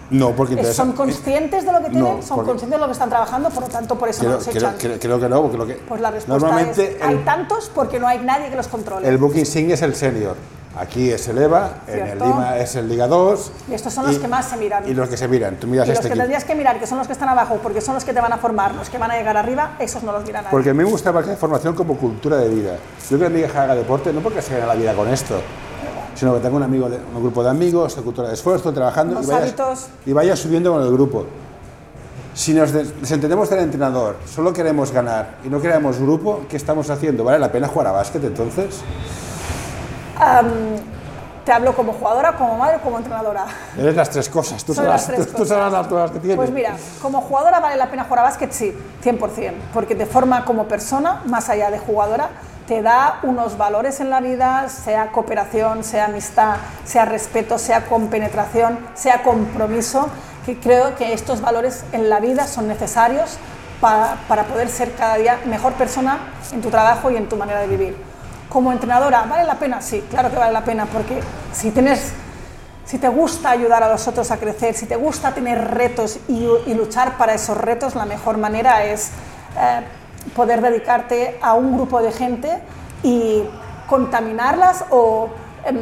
No, porque Eh, interesa. ¿Son conscientes de lo que tienen? no, ¿Son conscientes de lo que están trabajando? Por lo tanto, por eso no Creo, los creo- echan. creo- creo que no, porque lo que. Pues la respuesta normalmente es, hay tantos porque no hay nadie que los controle. el booking sing es el senior. Aquí es el EVA, en el. Lima es el Liga 2. Y estos son los que más se miran. Y los que se miran. Tú miras Y los este que equipo. tendrías que mirar, que son los que están abajo, porque son los que te van a formar, los que van a llegar arriba, esos no los mira nadie. Porque a mí me gusta marcar formación como cultura de vida. Yo que mi hija haga deporte, no porque se gane la vida con esto, sino que tenga un, amigo de- un grupo de amigos, de cultura de esfuerzo, trabajando y Unos vaya, hábitos. y vaya subiendo con el grupo. Si nos des- desentendemos del entrenador, solo queremos ganar y no queremos grupo, ¿qué estamos haciendo? ¿Vale la pena jugar a básquet entonces? Am, te hablo como jugadora, como madre, como entrenadora. Eres las tres cosas, tú sabrás, las tú- tú sabrás las cosas que tienes. Pues mira, como jugadora vale la pena jugar a básquet, sí, 100%, porque te forma como persona, más allá de jugadora, te da unos valores en la vida, sea cooperación, sea amistad, sea respeto, sea compenetración, sea compromiso, que creo que estos valores en la vida son necesarios pa- para poder ser cada día mejor persona en tu trabajo y en tu manera de vivir. Como entrenadora, ¿vale la pena? Sí, claro que vale la pena, porque si tienes si te gusta ayudar a los otros a crecer, si te gusta tener retos y, y luchar para esos retos, la mejor manera es eh, poder dedicarte a un grupo de gente y contaminarlas o em,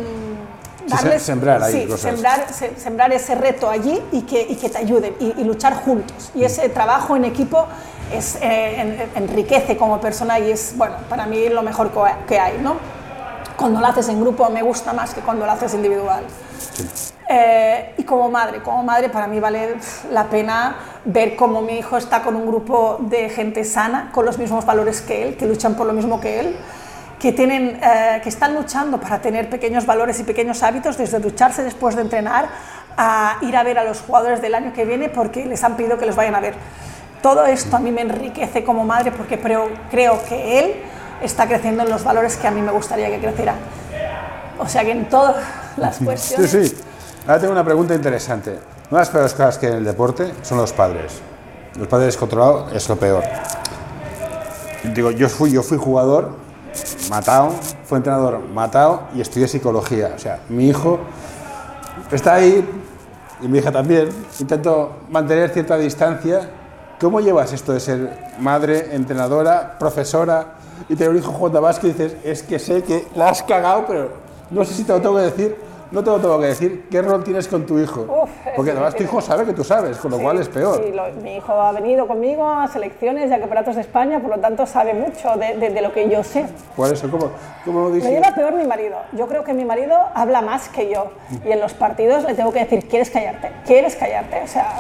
Sí, darles, se- sembrar ahí sí, cosas. sembrar, se- sembrar ese reto allí y que, y que te ayuden y, y luchar juntos. Y ese trabajo en equipo es, eh, en- enriquece como persona y es, bueno, para mí lo mejor que hay, ¿no? Cuando lo haces en grupo me gusta más que cuando lo haces individual. Eh, y como madre, como madre para mí vale la pena ver cómo mi hijo está con un grupo de gente sana, con los mismos valores que él, que luchan por lo mismo que él, que, tienen, eh, que están luchando para tener pequeños valores y pequeños hábitos, desde ducharse después de entrenar a ir a ver a los jugadores del año que viene porque les han pedido que los vayan a ver. Todo esto a mí me enriquece como madre porque creo, creo que él está creciendo en los valores que a mí me gustaría que creciera. O sea que en todas las Sí, cuestiones... sí. Ahora tengo una pregunta interesante. Una de las peores cosas que hay en el deporte son los padres. Los padres descontrolados es lo peor. Digo, yo fui, yo fui jugador, matado, fui entrenador, matado y estudié psicología. O sea, mi hijo está ahí y mi hija también. Intento mantener cierta distancia. ¿Cómo llevas esto de ser madre, entrenadora, profesora y tener un hijo jugando a básquet y dices, es que sé que la has cagado, pero no sé si te lo tengo que decir, no te lo tengo que decir, ¿qué rol tienes con tu hijo? Uf, Porque además tu hijo sabe que tú sabes, con lo cual es peor. Sí, lo- mi hijo ha venido conmigo a selecciones y a campeonatos de España, por lo tanto sabe mucho de, de- de lo que yo sé. Por eso, ¿cómo, cómo dije? lleva peor mi marido. Yo creo que mi marido habla más que yo. Y en los partidos le tengo que decir, ¿quieres callarte? ¿Quieres callarte? O sea,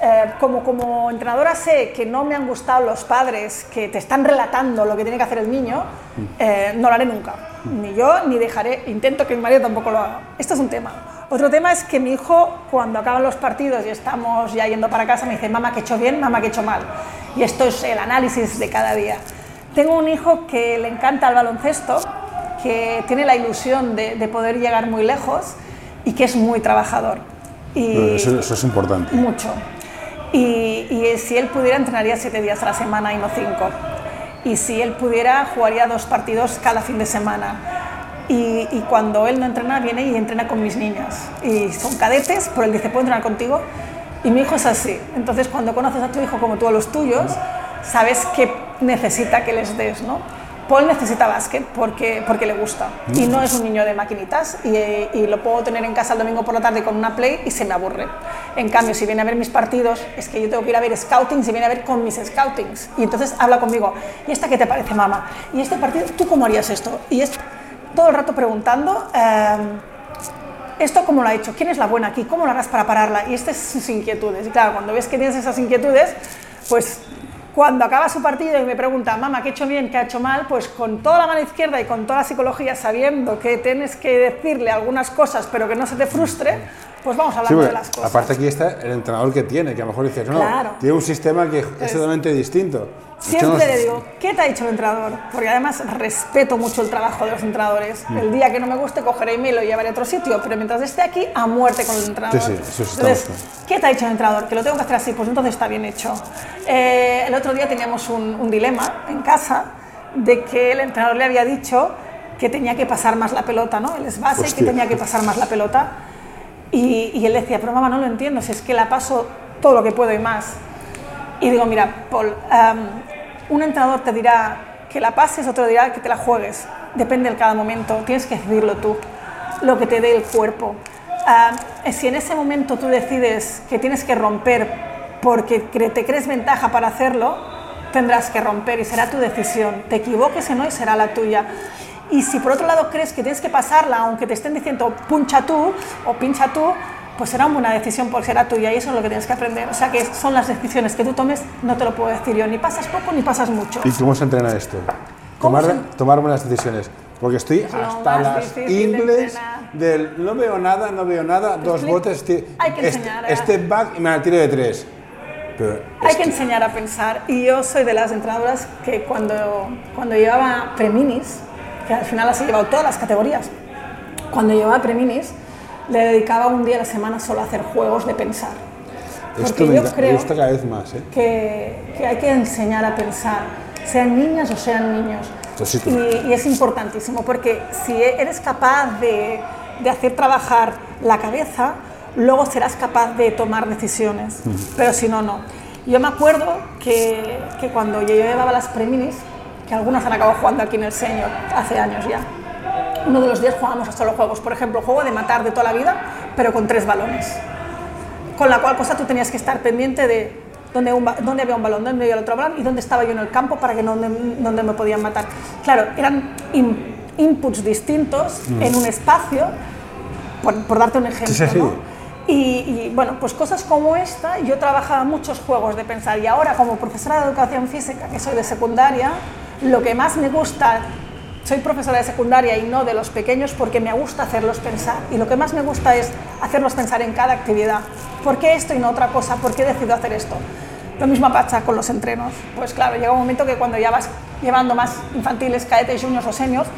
eh, como, como entrenadora sé que no me han gustado los padres que te están relatando lo que tiene que hacer el niño, eh, no lo haré nunca. Ni yo, ni dejaré, intento que mi marido tampoco lo haga. Esto es un tema. Otro tema es que mi hijo, cuando acaban los partidos y estamos ya yendo para casa, me dice, mamá, que he hecho bien, mamá, que he hecho mal. Y esto es el análisis de cada día. Tengo un hijo que le encanta el baloncesto, que tiene la ilusión de, de poder llegar muy lejos y que es muy trabajador. Y Eso, eso es importante. mucho. Y, si él pudiera, entrenaría siete días a la semana y no cinco. Y si él pudiera, jugaría dos partidos cada fin de semana. Y, y cuando él no entrena, viene y entrena con mis niñas. Y son cadetes, pero él dice, ¿puedo entrenar contigo? Y mi hijo es así. Entonces, cuando conoces a tu hijo como tú a los tuyos, sabes qué necesita que les des, ¿no? Paul necesita básquet porque, porque le gusta y no es un niño de maquinitas y, lo puedo tener en casa el domingo por la tarde con una play y se me aburre. En cambio, si viene a ver mis partidos, es que yo tengo que ir a ver scouting, si viene a ver con mis scoutings y entonces habla conmigo, ¿y esta qué te parece, mamá? ¿Y este partido, tú cómo harías esto? Y es todo el rato preguntando, eh, ¿esto cómo lo ha hecho? ¿Quién es la buena aquí? ¿Cómo lo harás para pararla? Y estas sus inquietudes. Y claro, cuando ves que tienes esas inquietudes, pues cuando acaba su partido y me pregunta, mamá, ¿qué he hecho bien, qué ha hecho mal? Pues con toda la mano izquierda y con toda la psicología, sabiendo que tienes que decirle algunas cosas, pero que no se te frustre, pues vamos a hablar de las cosas. Aparte aquí está el entrenador que tiene, que a lo mejor dices, no, Claro. tiene un sistema que es totalmente distinto. Siempre le digo, ¿qué te ha dicho el entrenador? Porque además respeto mucho el trabajo de los entrenadores. Mm. El día que no me guste, cogeré y me lo llevaré a otro sitio, pero mientras esté aquí, a muerte con el entrenador. Sí, sí, eso está Entonces. ¿qué te ha dicho el entrenador? Que lo tengo que hacer así, pues entonces está bien hecho. Eh, el otro día teníamos un, un dilema en casa de que el entrenador le había dicho que tenía que pasar más la pelota, ¿no? Él es base y que Hostia. tenía que pasar más la pelota. Y, y él decía, pero mamá, no lo entiendo, si es que la paso todo lo que puedo y más. Y digo, mira, Paul, un entrenador te dirá que la pases, otro dirá que te la juegues. Depende de cada momento, tienes que decidirlo tú, lo que te dé el cuerpo. Am, si en ese momento tú decides que tienes que romper porque te crees ventaja para hacerlo, tendrás que romper y será tu decisión. Te equivoques o no y será la tuya. Y si por otro lado crees que tienes que pasarla, aunque te estén diciendo puncha tú o pincha tú, pues será una buena decisión porque será tuya y eso es lo que tienes que aprender. O sea que son las decisiones que tú tomes, no te lo puedo decir yo, ni pasas poco ni pasas mucho. ¿Y cómo se entrena esto? ¿Cómo Tomar, se- tomar buenas decisiones. Porque estoy lo hasta las de ingles entrenar. del no veo nada, no veo nada, dos botes, Hay que este- enseñar a- step back y me la tiro de tres. Pero Hay es que enseñar a pensar y yo soy de las entrenadoras que cuando, cuando llevaba preminis, que al final las he llevado todas las categorías, cuando llevaba preminis le dedicaba un día a la semana solo a hacer juegos de pensar. esto Porque me, yo creo cada vez más. ¿eh? que, que hay que enseñar a pensar, sean niñas o sean niños. Pues sí. Y, y es importantísimo porque si eres capaz de, de hacer trabajar la cabeza, luego serás capaz de tomar decisiones, pero si no, no. Yo me acuerdo que, que cuando yo llevaba las preminis, que algunas han acabado jugando aquí en el Señor hace años ya, uno de los días jugábamos a solo juegos, por ejemplo, juego de matar de toda la vida, pero con tres balones con la cual cosa tú tenías que estar pendiente de dónde, un dónde había un balón, dónde había el otro balón y dónde estaba yo en el campo para que no dónde, me podían matar. Claro, eran in- inputs distintos en un espacio, por, por darte un ejemplo. Sí, sí, sí. ¿no? Y, y, bueno, pues cosas como esta, yo trabajaba muchos juegos de pensar y ahora como profesora de educación física, que soy de secundaria, lo que más me gusta, soy profesora de secundaria y no de los pequeños porque me gusta hacerlos pensar y lo que más me gusta es hacerlos pensar en cada actividad. ¿Por qué esto y no otra cosa? ¿Por qué decido hacer esto? Lo mismo pasa con los entrenos. Pues claro, llega un momento que cuando ya vas llevando más infantiles, cadetes, juniors o seniors,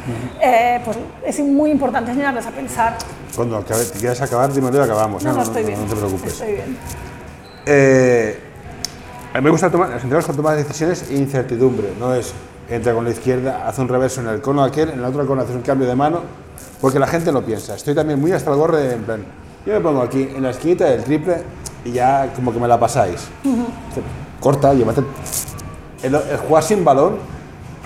eh, pues es muy importante enseñarles a pensar. Cuando acabe- te quieras acabar, dímelo y acabamos. No, no, estoy bien. no te preocupes. Estoy bien. Eh, a mí me gusta tomar, entrenadores con tomar decisiones e incertidumbre. No es entra con la izquierda, hace un reverso en el cono aquel, en el otro cono hace un cambio de mano, porque la gente lo piensa. Estoy también muy hasta el gorro de, en plan, yo me pongo aquí en la esquinita del triple y ya como que me la pasáis. Corta, llévate. El, el jugar sin balón,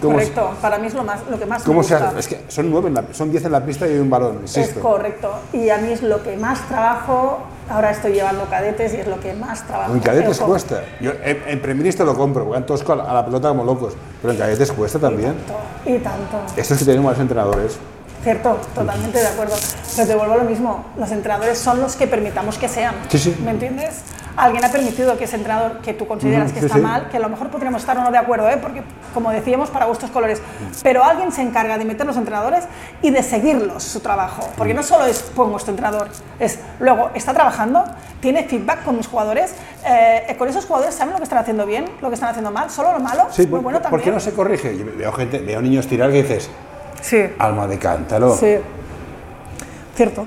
¿cómo, se- Correcto, para mí es lo, más, lo que más cómo me gusta. Es que son nueve, en la- son diez en la pista y hay un balón, Es correcto. Y a mí es lo que más trabajo. Ahora estoy llevando cadetes y es lo que más trabajo. En cadetes cuesta. Yo en, en Premierista lo compro, porque van todos con- a la pelota como locos, pero en cadetes cuesta también. tanto, Y tanto. Esto es que tenemos más entrenadores. Cierto, totalmente de acuerdo. Pero te vuelvo a lo mismo. Los entrenadores son los que permitamos que sean. Sí, sí. ¿Me entiendes? Alguien ha permitido que ese entrenador que tú consideras que sí, está sí. mal, que a lo mejor podríamos estar o no de acuerdo, ¿eh? porque como decíamos, para gustos colores, pero alguien se encarga de meter los entrenadores y de seguirlos su trabajo. Porque no solo es pongo este entrenador, es luego está trabajando, tiene feedback con mis jugadores, eh, con esos jugadores saben lo que están haciendo bien, lo que están haciendo mal, solo lo malo, Sí, muy ¿por, bueno por también. qué no se corrige? Yo veo gente, veo niños tirar que dices, Sí. alma de cántaro. Sí, cierto.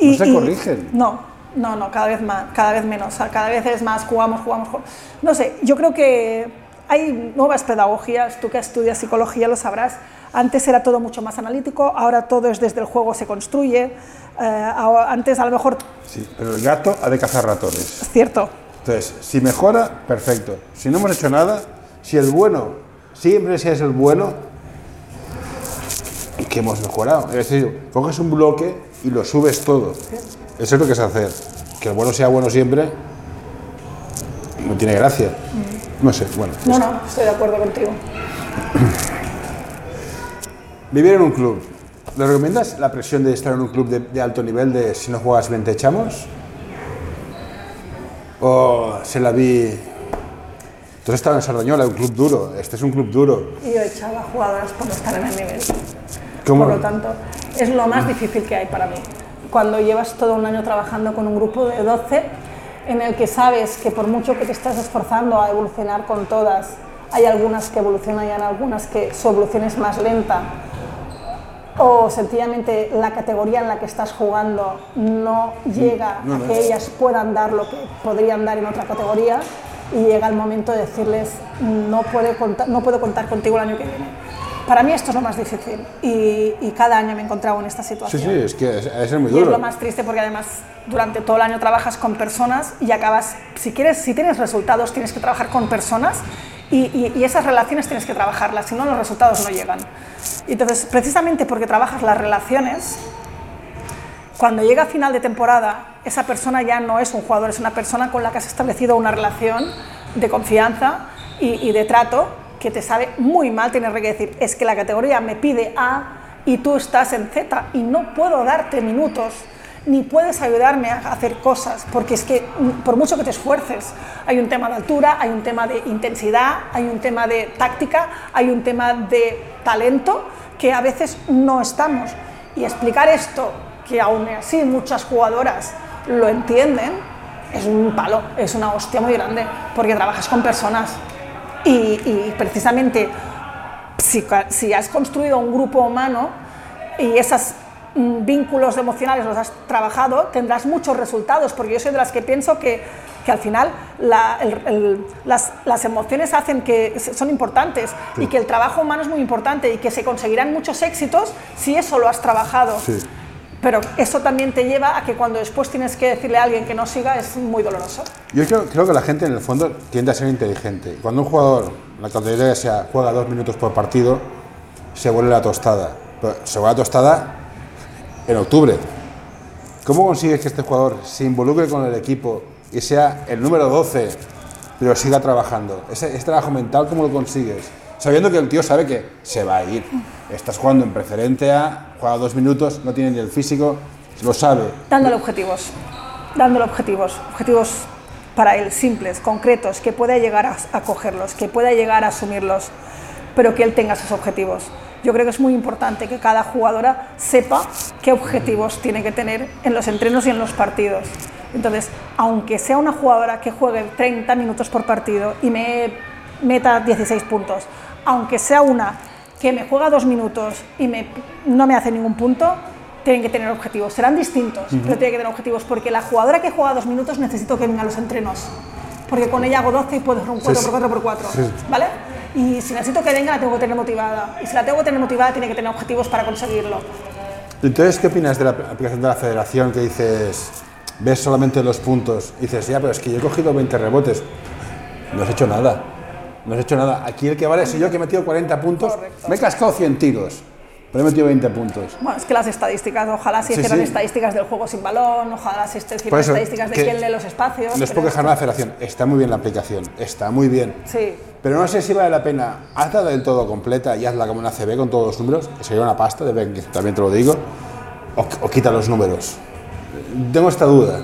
No se corrigen. No, no, no, cada vez más, cada vez menos, o sea, cada vez es más, jugamos, jugamos, jugamos. No sé, yo creo que hay nuevas pedagogías, tú que estudias psicología lo sabrás. Antes era todo mucho más analítico, ahora todo es desde el juego se construye. Eh, antes a lo mejor, Sí, pero el gato ha de cazar ratones. es cierto, Entonces, si mejora, perfecto. Si no hemos hecho nada, si el bueno, siempre si es el bueno, que hemos mejorado. Es decir, coges un bloque y lo subes todo. Eso es lo que es hacer. Que el bueno sea bueno siempre, no tiene gracia. No sé, bueno. No, no, estoy de acuerdo contigo. Vivir en un club. ¿Le recomiendas la presión de estar en un club de, de alto nivel de si no juegas bien te echamos? ¿O se la vi... Tú has estado en Sardañola, un club duro. Este es un club duro. Y yo echaba jugadoras por no estar en el nivel. ¿Cómo? Por lo tanto, es lo más difícil que hay para mí. Cuando llevas todo un año trabajando con un grupo de 12, en el que sabes que por mucho que te estás esforzando a evolucionar con todas, hay algunas que evolucionan y hay algunas que su evolución es más lenta, o sencillamente la categoría en la que estás jugando no llega No, a que ellas puedan dar lo que podrían dar en otra categoría y llega el momento de decirles no, puede contar, no puedo contar contigo el año que viene. Para mí esto es lo más difícil y, y cada año me he encontrado en esta Sí, situación. sí, es que es, es muy Y es duro. lo más triste porque además durante todo el año trabajas con personas y acabas, si quieres, si tienes resultados tienes que trabajar con personas y, y- y esas relaciones tienes que trabajarlas, si no los resultados no llegan. Y entonces, precisamente porque trabajas las relaciones, cuando llega a final de temporada, esa persona ya no es un jugador, es una persona con la que has establecido una relación de confianza y, y de trato que te sabe muy mal tener que decir, es que la categoría me pide A y tú estás en Z y no puedo darte minutos ni puedes ayudarme a hacer cosas, porque es que mm, por mucho que te esfuerces, hay un tema de altura, hay un tema de intensidad, hay un tema de táctica, hay un tema de talento que a veces no estamos. Y explicar esto, que aún así muchas jugadoras lo entienden, es un palo, es una hostia muy grande, porque trabajas con personas. Y, y precisamente si, has construido un grupo humano y esos mm, vínculos emocionales los has trabajado, tendrás muchos resultados, porque yo soy de las que pienso que, que al final la- el- el- las, las emociones hacen que son importantes y que el trabajo humano es muy importante y que se conseguirán muchos éxitos si eso lo has trabajado. Sí. Pero eso también te lleva a que cuando después tienes que decirle a alguien que no siga es muy doloroso. Yo creo, que la gente en el fondo tiende a ser inteligente. Cuando un jugador, la categoría sea, juega dos minutos por partido, se vuelve la tostada. Se vuelve la tostada en octubre. ¿Cómo consigues que este jugador se involucre con el equipo y sea el número 12, pero siga trabajando? Ese, ese trabajo mental, ¿cómo lo consigues? Sabiendo que el tío sabe que se va a ir. Estás jugando en preferente A, juega dos minutos, no tiene ni el físico, lo sabe. Dándole objetivos, dándole objetivos, objetivos para él simples, concretos, que pueda llegar a, cogerlos, que pueda llegar a asumirlos, pero que él tenga esos objetivos. Yo creo que es muy importante que cada jugadora sepa qué objetivos tiene que tener en los entrenos y en los partidos. Entonces, aunque sea una jugadora que juegue 30 minutos por partido y me meta 16 puntos, aunque sea una que me juega dos minutos y me, no me hace ningún punto, tienen que tener objetivos. Serán distintos, pero tienen que tener objetivos, porque la jugadora que juega dos minutos necesito que venga a los entrenos, porque con ella hago 12 y puedo hacer un 4x4x4, ¿vale? Y si necesito que venga, la tengo que tener motivada. Y si la tengo que tener motivada, tiene que tener objetivos para conseguirlo. Entonces, ¿qué opinas de la aplicación de la federación que dices, ves solamente los puntos? Y dices, ya, pero es que yo he cogido 20 rebotes. No has hecho nada. No has hecho nada. Aquí el que vale soy yo que he metido 40 puntos. Correcto. Me he cascado 100 tiros, pero he metido 20 puntos. Bueno, es que las estadísticas, ojalá se Sí, hicieran sí. estadísticas del juego sin balón, ojalá se hicieran eso, estadísticas de quién lee los espacios. No es pero por quejarme a la federación. Está muy bien la aplicación. Está muy bien. Sí, Pero no sé si vale la pena. Hazla del todo completa y hazla como una CB con todos los números, que sería una pasta, de Ben, que también te lo digo. O, o quita los números. Tengo esta duda.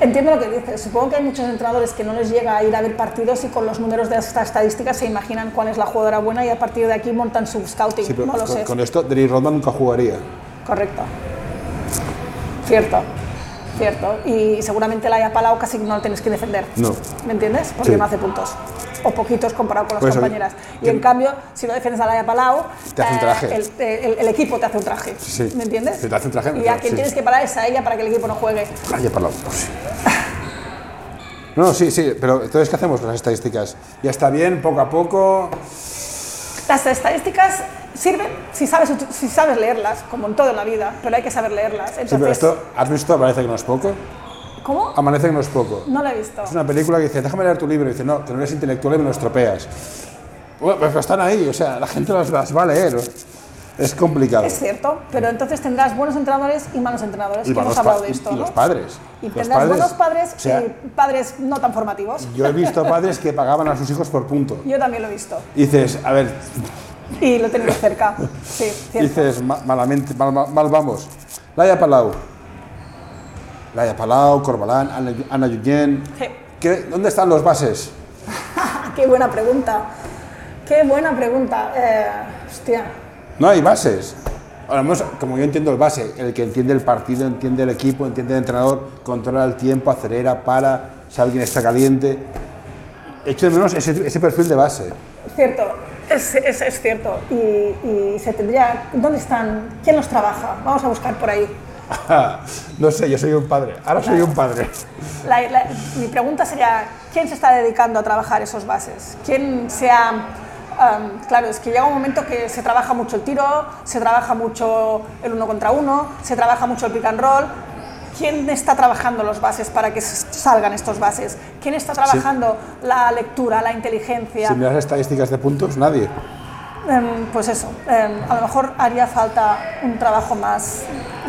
Entiendo lo que dices. Supongo que hay muchos entrenadores que no les llega a ir a ver partidos y con los números de estas estadísticas se imaginan cuál es la jugadora buena y a partir de aquí montan su scouting. Sí, pero no lo con, sé. con esto, Dennis Rodman nunca jugaría. Correcto. Cierto. Cierto. Y seguramente la haya Palau casi no lo tienes que defender. No. ¿Me entiendes? Porque Sí. no hace puntos. O poquitos comparado con las Por eso, compañeras. Y que- en cambio, si no defiendes a Laia Palau, Te hace un eh, traje. el, el- el equipo te hace un traje. Sí. ¿Me entiendes? Sí, te hace un traje, Y a quien sí. tienes que parar es a ella para que el equipo no juegue. Vaya por la sí. No, sí, sí, pero entonces, ¿qué hacemos con las estadísticas? Ya está bien, poco a poco. Las estadísticas sirven si sabes, si sabes leerlas, como en todo en la vida, pero hay que saber leerlas. Sí, Entonces, pero esto, ¿has visto Amanece que no es poco? ¿Cómo? Amanece que no es poco. No lo he visto. Es una película que dice, déjame leer tu libro. Y dice, no, que no eres intelectual y me lo estropeas. Bueno, pero están ahí, o sea, la gente las, las va a leer. Es complicado. Es cierto, pero entonces tendrás buenos entrenadores y malos entrenadores. Y, que hemos hablado de y- esto, y ¿no? los padres. Y Los tendrás buenos padres o sea, y padres no tan formativos. Yo he visto padres que pagaban a sus hijos por punto. Yo también lo he visto. Y dices, a ver, Y lo tenido cerca. Sí, cierto. dices, "Ma- malamente, mal, mal- mal vamos. Laia Palau. Laia Palau, Corbalán, Ana, Yuyen. Sí. ¿Qué- ¿Dónde están los bases? Qué buena pregunta. Qué buena pregunta. Eh, hostia. No hay bases. Ahora, como yo entiendo el base, el que entiende el partido, entiende el equipo, entiende el entrenador, controla el tiempo, acelera, para, sabe quién está caliente. Echo de menos ese, ese perfil de base. Cierto, es, es, es cierto. Y, y se tendría. ¿Dónde están? ¿Quién los trabaja? Vamos a buscar por ahí. no sé, yo soy un padre. Ahora soy un padre. La- la- mi pregunta sería: ¿quién se está dedicando a trabajar esos bases? ¿Quién se ha.? am, claro, es que llega un momento que se trabaja mucho el tiro, se trabaja mucho el uno contra uno, se trabaja mucho el pick and roll. ¿Quién está trabajando los bases para que salgan estos bases? ¿Quién está trabajando la lectura, la inteligencia? Si miras estadísticas de puntos, nadie. Em, pues eso, em, a lo mejor haría falta un trabajo más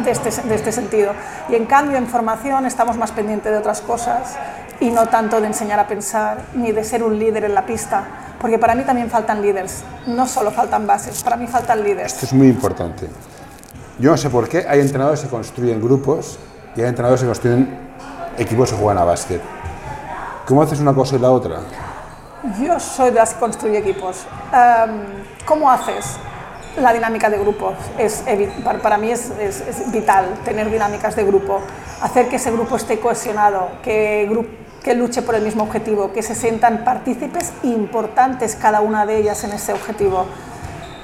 de este, de este sentido. Y en cambio, en formación estamos más pendientes de otras cosas y no tanto de enseñar a pensar ni de ser un líder en la pista. Porque para mí también faltan líderes, no solo faltan bases, para mí faltan líderes. Esto es muy importante. Yo no sé por qué hay entrenadores que construyen grupos y hay entrenadores que construyen equipos que juegan a básquet. ¿Cómo haces una cosa y la otra? Yo soy de las que construye equipos. Em, ¿Cómo haces? La dinámica de grupo es para, mí es, vital tener dinámicas de grupo, hacer que ese grupo esté cohesionado, que, luche por el mismo objetivo, que se sientan partícipes importantes cada una de ellas en ese objetivo.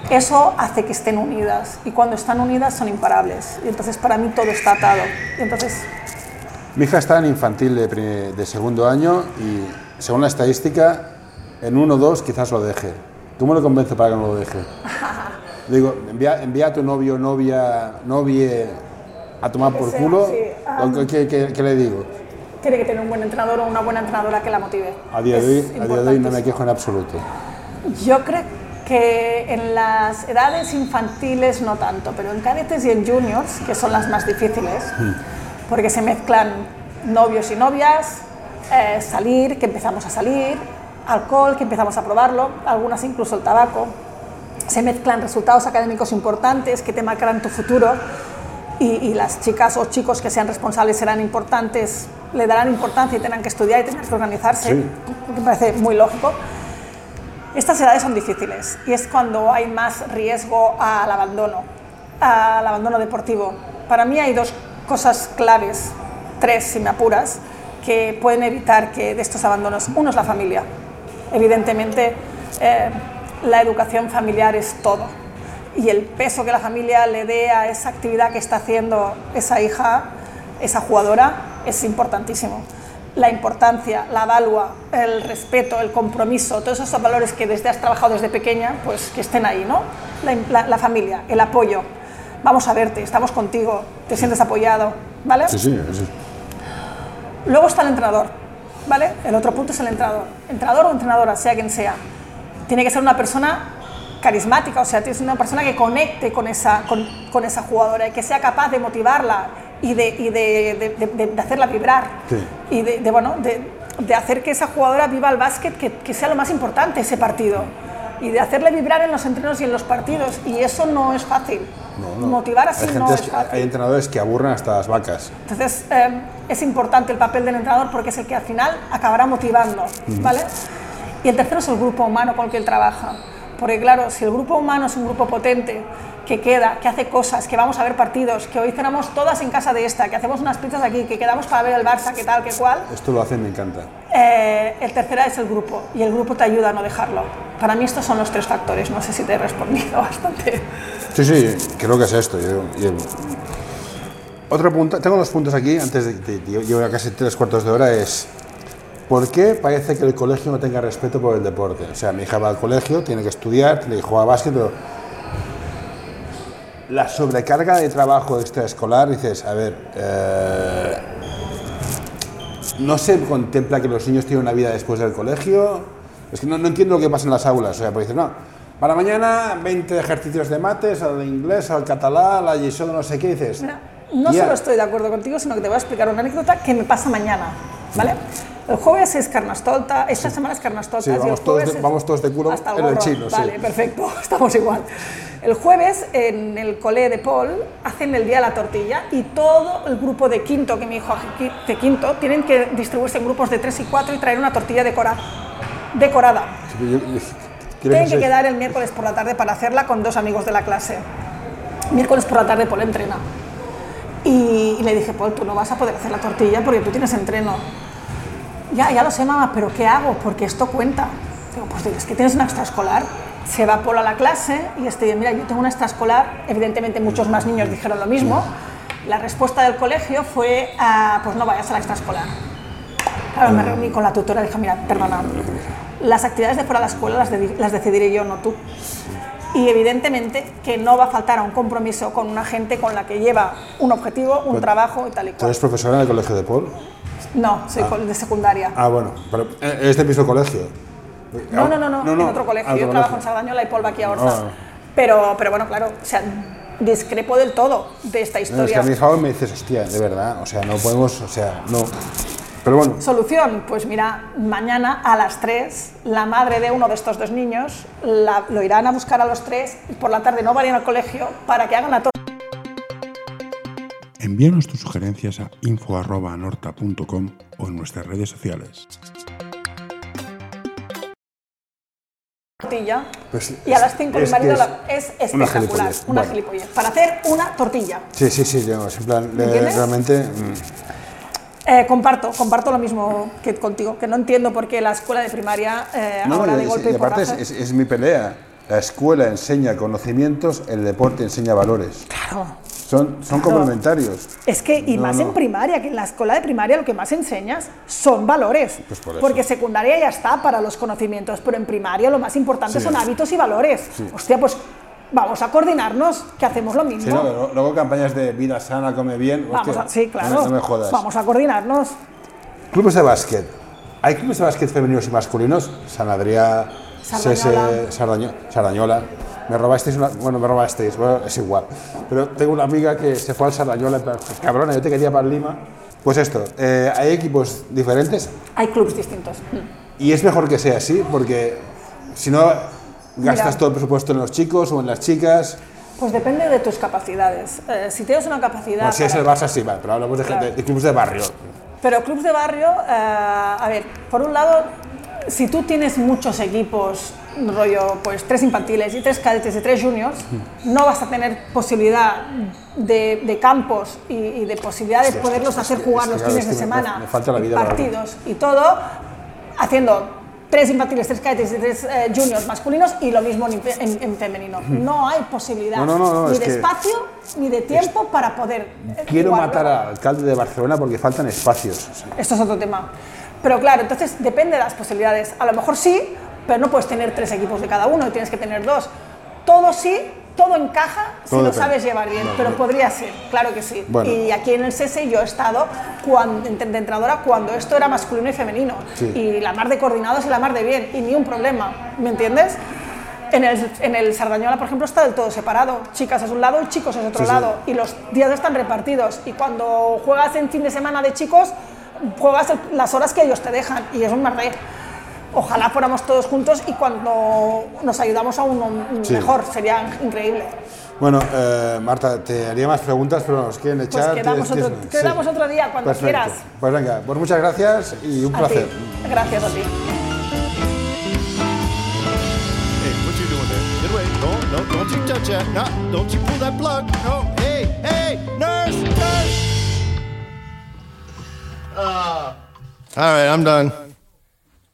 Eso hace que estén unidas y cuando están unidas son imparables. Y entonces para mí todo está atado. Entonces Mi hija está en infantil de segundo año y según la estadística, en uno o dos quizás lo deje. ¿Cómo le convence para que no lo deje? Digo, envía, envía a tu novio, novia, novie a tomar por sea, culo. sí, ah. ¿O ¿Qué, qué- qué le digo? tiene que tener un buen entrenador o una buena entrenadora que la motive. A día, de hoy, a día de hoy no me quejo en absoluto. Yo creo que en las edades infantiles no tanto, pero en cadetes y en juniors, que son las más difíciles, porque se mezclan novios y novias, eh, salir, que empezamos a salir, alcohol, que empezamos a probarlo, algunas incluso el tabaco, se mezclan resultados académicos importantes que te marcarán tu futuro y, y las chicas o chicos que sean responsables serán importantes, le darán importancia y tendrán que estudiar y tendrán que organizarse, Sí. que me parece muy lógico. Estas edades son difíciles y es cuando hay más riesgo al abandono, al abandono deportivo. Para mí hay dos cosas claves, tres si me apuras, que pueden evitar que de estos abandonos. Uno es la familia. Evidentemente, eh, la educación familiar es todo y el peso que la familia le dé a esa actividad que está haciendo esa hija, esa jugadora, es importantísimo. La importancia, la valua, el respeto, el compromiso, todos esos valores que desde has trabajado desde pequeña, pues que estén ahí, ¿no? La, la- la familia, el apoyo. Vamos a verte, estamos contigo, te sientes apoyado, ¿vale? Sí, sí, sí. Luego está el entrenador, ¿vale? El otro punto es el entrenador. Entrenador o entrenadora, sea quien sea. Tiene que ser una persona carismática, o sea, tiene que ser una persona que conecte con esa, con, con esa jugadora y que sea capaz de motivarla y de, y de, de- hacerla vibrar. Sí. Y de, de, bueno, de, de hacer que esa jugadora viva el básquet, que, que sea lo más importante ese partido. Y de hacerle vibrar en los entrenos y en los partidos. Y eso no es fácil. No, no. Motivar así hay, no es fácil. hay entrenadores que aburren hasta las vacas. Entonces, eh, es importante el papel del entrenador porque es el que al final acabará motivando, ¿vale? Y el tercero es el grupo humano con el que él trabaja. Porque claro, si el grupo humano es un grupo potente, que queda, que hace cosas, que vamos a ver partidos, que hoy cenamos todas en casa de esta, que hacemos unas pizzas aquí, que quedamos para ver el Barça, que tal, que cual, Esto lo hacen, me encanta. eh, el tercero es el grupo y el grupo te ayuda a no dejarlo. Para mí estos son los tres factores, no sé si te he respondido bastante. Sí, sí, creo que es esto. Yo- yo- Otro punto, tengo dos puntos aquí, antes de, de- de- llevo casi tres cuartos de hora, es ¿por qué parece que el colegio no tenga respeto por el deporte? O sea, mi hija va al colegio, tiene que estudiar, que jugar a básquet, pero la sobrecarga de trabajo extraescolar, dices, a ver, eh, no se contempla que los niños tienen una vida después del colegio, Es que no, no entiendo lo que pasa en las aulas. O sea, porque dicen, no, para mañana 20 ejercicios de mates, al inglés, al catalán, lliçó de no sé qué, dices... Mira, no "Tía, solo estoy de acuerdo contigo, sino que te voy a explicar una anécdota que me pasa mañana, ¿vale? El jueves es Carnestolta, esta semana es Carnestolta. Sí, y el vamos todos de- es- vamos todos de culo hasta en el chino, sí. Vale, perfecto, estamos igual. El jueves en el cole de Paul hacen el día de la tortilla y todo el grupo de quinto, que mi hijo de quinto, tienen que distribuirse en grupos de tres y cuatro y traer una tortilla decorada. decorada. yo- yo- ¿quieres Tienen que quedar el miércoles por la tarde para hacerla con dos amigos de la clase. Miércoles por la tarde Paul entrena. Y, y le dije, Paul, tú no vas a poder hacer la tortilla porque tú tienes entreno. Ya, ya lo sé, mamá, pero ¿qué hago? Porque esto cuenta. Digo, pues es que tienes una extraescolar. Se va Paul a la clase y este, mira, yo tengo una extraescolar. Evidentemente muchos más niños dijeron lo mismo. La respuesta del colegio fue, ah, pues no vayas a la extraescolar. Claro, me reuní con la tutora y dije, mira, perdona, las actividades de fuera de la escuela las, dedi- las decidiré yo, no tú. Y evidentemente que no va a faltar a un compromiso con una gente con la que lleva un objetivo, un trabajo y tal y ¿Tú cual. eres profesora en el colegio de Paul? No, soy col- de secundaria. Ah, bueno, pero eh, es del mismo colegio. No, no, no, no, en otro colegio. Ah, Yo trabajo en. Sardañola y Paul va aquí a Orza. Ah. Pero, pero bueno, claro, o sea, discrepo del todo de esta No, es que historia. a mi hija me dices, hostia, de verdad, o sea, no podemos, o sea, no. Pero bueno, Solución, pues mira, mañana a las 3 la madre de uno de estos dos niños la- lo irán a buscar a los tres y por la tarde no vayan al colegio para que hagan la Envíanos tus sugerencias a info.anorta.com o en nuestras redes sociales. tortilla Pues y a las 5 mi marido la- es, una espectacular, gilipollez. una Bueno. gilipollez. Para hacer una tortilla. sí, sí, sí, yo, en plan, eh, realmente, mm, Eh, comparto, comparto lo mismo que contigo, que no entiendo por qué la escuela de primaria eh, no, ahora y- de golpe y aparte es, porrazo- es- es mi pelea. La escuela enseña conocimientos, el deporte enseña valores. Claro. Son, son Claro. complementarios. Es que, y No, más no. en primaria, que en la escuela de primaria lo que más enseñas son valores. Pues por eso. Porque secundaria ya está para los conocimientos, pero en primaria lo más importante Sí. son hábitos y valores. Sí. Hostia, pues vamos a coordinarnos, que hacemos lo mismo. Sí, no, pero luego campañas de vida sana, come bien. Vamos hostia, a, sí, claro. me- No, me jodas. Vamos a coordinarnos. Clubes de básquet. ¿Hay clubes de básquet femeninos y masculinos? San Adrià, Sardañola. Sardañola. Me robasteis una. Bueno, me robasteis, bueno, es igual. Pero tengo una amiga que se fue al Sardañola, en plan, cabrona, yo te quería para Lima. Pues esto, eh, hay equipos diferentes Hay clubes distintos. y es mejor que sea así, porque si no gastas Mira. todo el presupuesto en los chicos o en las chicas. Pues depende de tus capacidades. Eh, si tienes una capacidad. Bueno, si es el Barça, sí, vale, pero hablamos de, Claro. gente- de clubes de barrio. Pero clubs de barrio, eh, a ver, por un lado, si tú tienes muchos equipos, rollo, pues tres infantiles y tres cadetes y tres juniors, no vas a tener posibilidad de, de campos y, y de posibilidad de poderlos hacer jugar los fines de semana, me falta la vida, la partidos y todo, haciendo tres infantiles, tres cadetes y tres eh, juniors masculinos y lo mismo en, en- en femenino. No hay posibilidad No, no, no, ni de espacio ni de tiempo para poder. eh, Quiero jugarlo. matar al alcalde de Barcelona porque faltan espacios. Esto es otro tema. Pero claro, entonces depende de las posibilidades. A lo mejor sí, pero no puedes tener tres equipos de cada uno, tienes que tener dos. Todo sí, todo encaja si Todo lo depende. sabes llevar bien, pero podría ser, claro que sí. Bueno. Y aquí en el SESE yo he estado cuando, de entrenadora cuando esto era masculino y femenino. Sí. Y la mar de coordinados y la mar de bien, y ni un problema, ¿me entiendes? En el, en el Sardañola, por ejemplo, está del todo separado. Chicas es un lado y chicos es otro Sí, sí. lado. Y los días están repartidos. Y cuando juegas en fin de semana de chicos, juegas el- las horas que ellos te dejan. Y es un marré. Ojalá fuéramos todos juntos y cuando nos ayudamos a uno Sí. mejor, sería increíble. Bueno, eh, Marta, te haría más preguntas, pero nos quieren Pues echar. quedamos, tienes- otro, tienes- quedamos sí. otro día cuando Perfecto. quieras. Pues venga, pues muchas gracias y un A placer. ti. Gracias a ti. All right, I'm done.